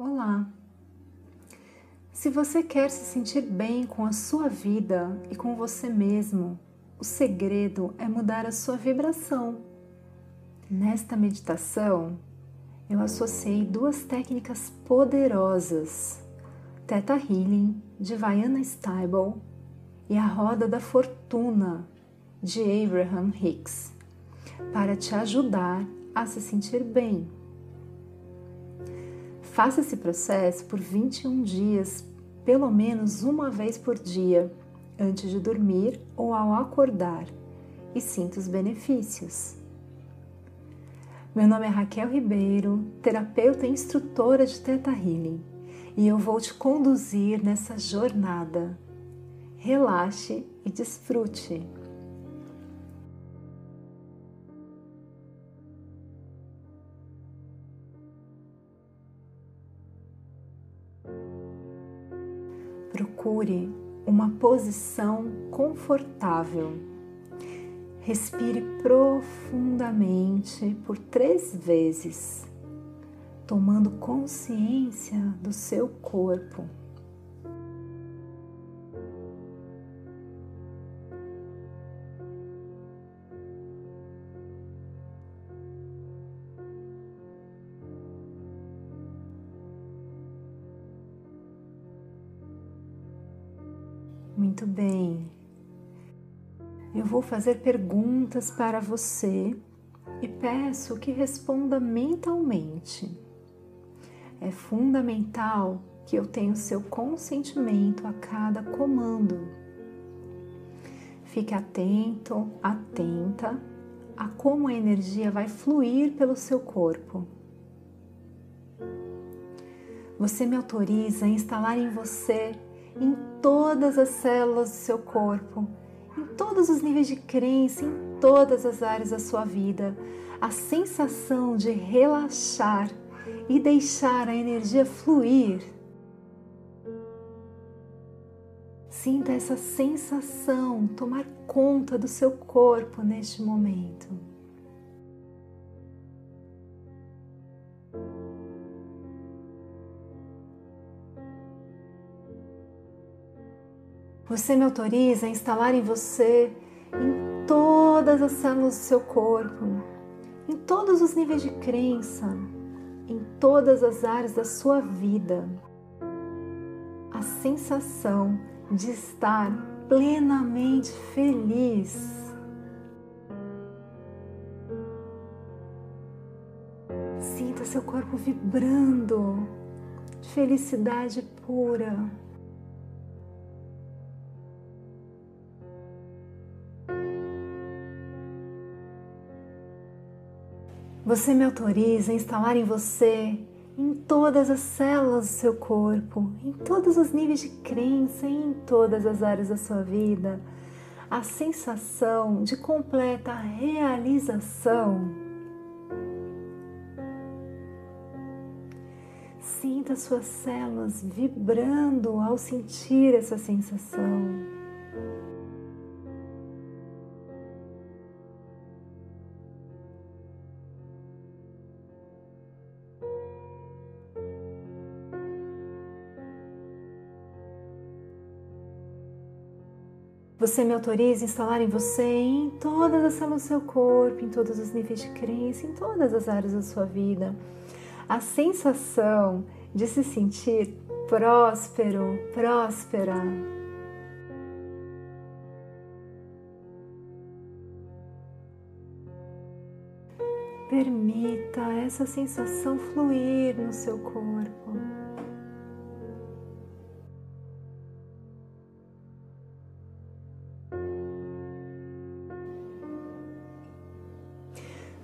Olá! Se você quer se sentir bem com a sua vida e com você mesmo, o segredo é mudar a sua vibração. Nesta meditação, eu associei duas técnicas poderosas: Theta Healing de Vianna Stable e a Roda da Fortuna de Abraham Hicks, para te ajudar a se sentir bem. Faça esse processo por 21 dias, pelo menos uma vez por dia, antes de dormir ou ao acordar, e sinta os benefícios. Meu nome é Raquel Ribeiro, terapeuta e instrutora de Theta Healing, e eu vou te conduzir nessa jornada. Relaxe e desfrute. Procure uma posição confortável Respire profundamente por três vezes, tomando consciência do seu corpo. Vou fazer perguntas para você e peço que responda mentalmente. É fundamental que eu tenha o seu consentimento a cada comando. Fique atento, atenta a como a energia vai fluir pelo seu corpo. Você me autoriza a instalar em você, em todas as células do seu corpo, todos os níveis de crença, em todas as áreas da sua vida, a sensação de relaxar e deixar a energia fluir. Sinta essa sensação tomar conta do seu corpo neste momento. Você me autoriza a instalar em você, em todas as células do seu corpo, em todos os níveis de crença, em todas as áreas da sua vida, a sensação de estar plenamente feliz. Sinta seu corpo vibrando de felicidade pura. Você me autoriza a instalar em você, em todas as células do seu corpo, em todos os níveis de crença e em todas as áreas da sua vida, a sensação de completa realização. Sinta suas células vibrando ao sentir essa sensação. Você me autoriza a instalar em você, em todas as células do seu corpo, em todos os níveis de crença, em todas as áreas da sua vida, a sensação de se sentir próspero, próspera. Permita essa sensação fluir no seu corpo.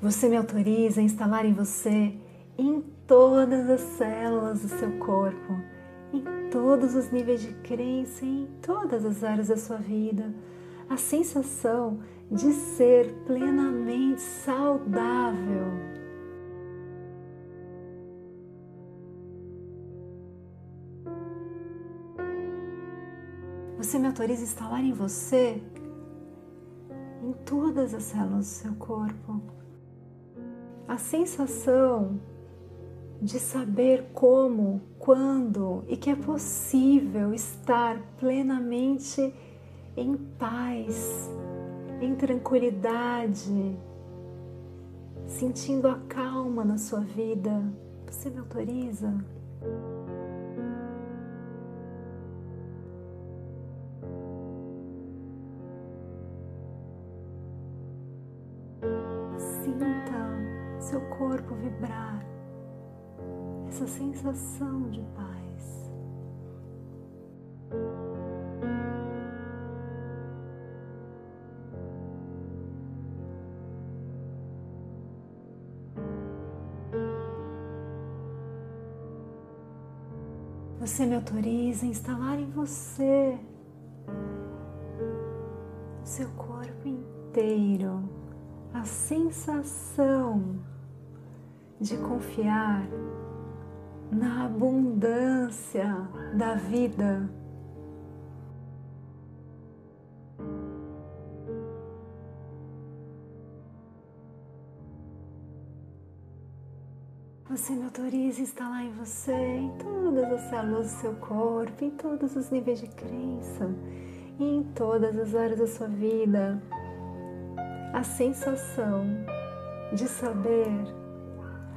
Você me autoriza a instalar em você, em todas as células do seu corpo, em todos os níveis de crença em todas as áreas da sua vida, a sensação de ser plenamente saudável. Você me autoriza a instalar em você, em todas as células do seu corpo, a sensação de saber como, quando e que é possível estar plenamente em paz, em tranquilidade, sentindo a calma na sua vida. Você me autoriza? Essa sensação de paz. Você me autoriza a instalar em você o seu corpo inteiro a sensação de confiar na abundância da vida. Você me autoriza a instalar em você, em todas as células do seu corpo, em todos os níveis de crença, em todas as áreas da sua vida, a sensação de saber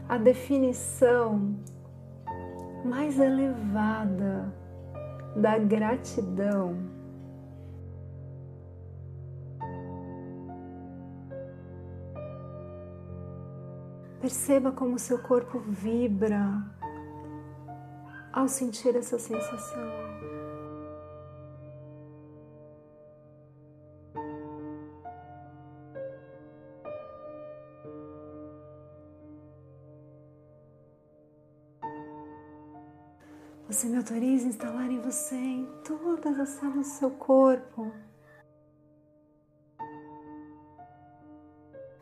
a definição mais elevada da gratidão. Perceba como seu corpo vibra ao sentir essa sensação. Você me autoriza a instalar em você, em todas as células do seu corpo,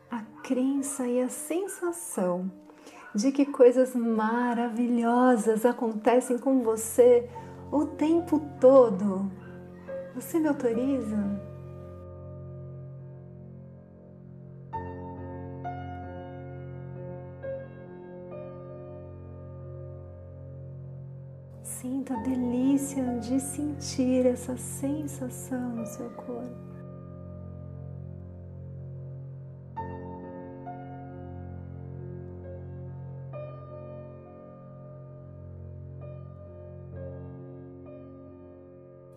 a crença e a sensação de que coisas maravilhosas acontecem com você o tempo todo. Você me autoriza? Sinta a delícia de sentir essa sensação no seu corpo.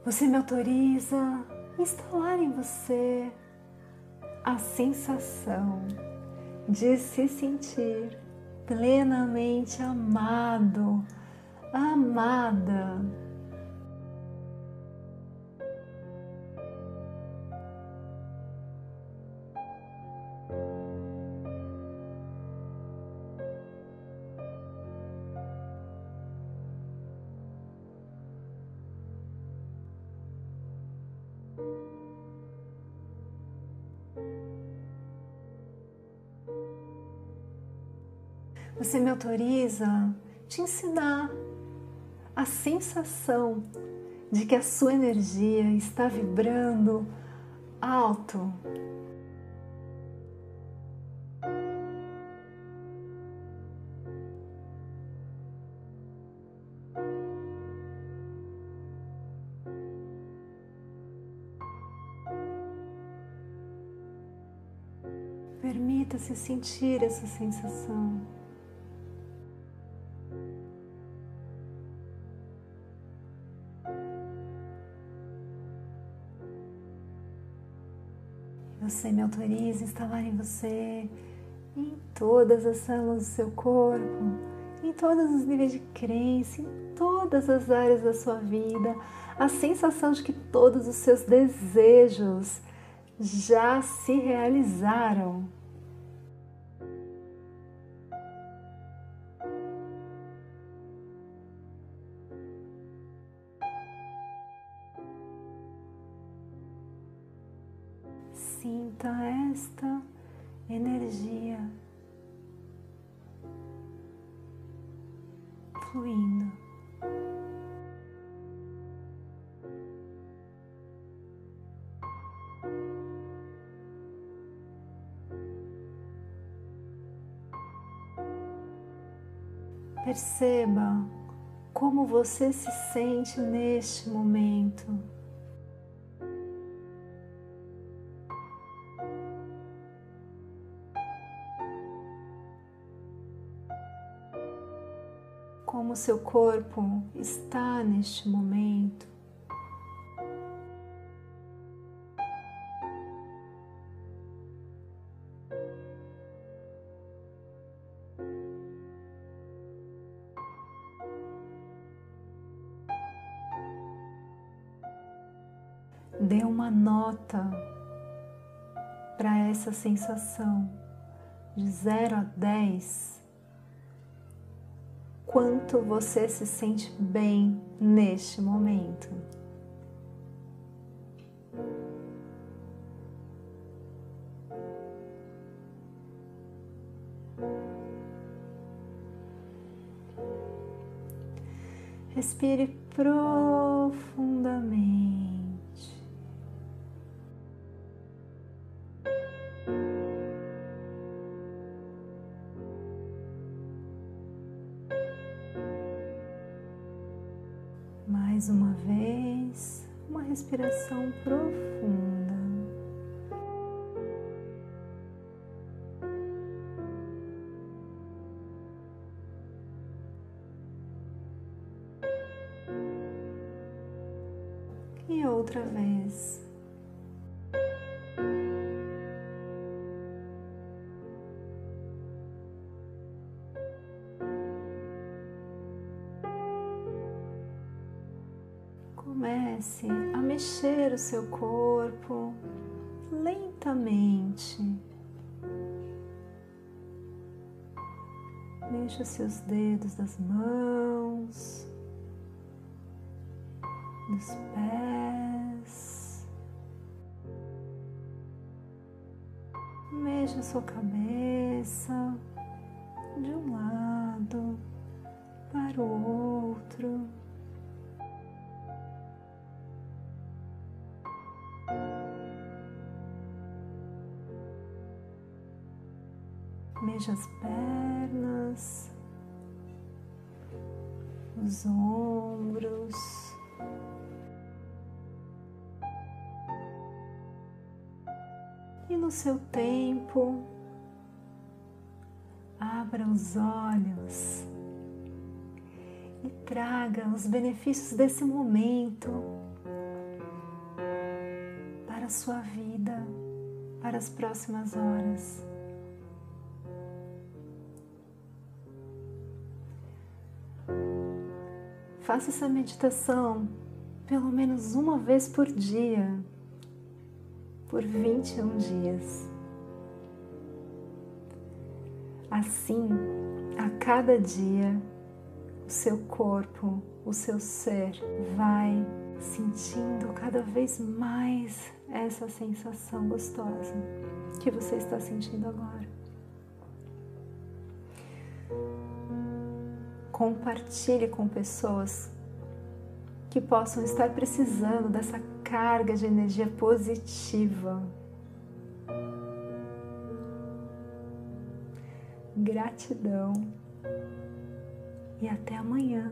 Você me autoriza a instalar em você a sensação de se sentir plenamente amado amada. Você me autoriza te ensinar a sensação de que a sua energia está vibrando alto. Permita-se sentir essa sensação. Você me autoriza a instalar em você, em todas as células do seu corpo, em todos os níveis de crença, em todas as áreas da sua vida, a sensação de que todos os seus desejos já se realizaram. Sinta esta energia fluindo. Perceba como você se sente neste momento. Como seu corpo está neste momento. dê uma nota para essa sensação de 0 a 10. Quanto você se sente bem neste momento? Respire profundamente. Vez, uma respiração profunda. Comece a mexer o seu corpo lentamente. Mexa seus dedos das mãos, dos pés. Mexa sua cabeça Mexa as pernas, os ombros. E no seu tempo, abra os olhos e traga os benefícios desse momento para a sua vida, para as próximas horas. Faça essa meditação pelo menos uma vez por dia, por 21 dias. Assim, a cada dia, o seu corpo, o seu ser vai sentindo cada vez mais essa sensação gostosa que você está sentindo agora. Compartilhe com pessoas que possam estar precisando dessa carga de energia positiva. Gratidão e até amanhã.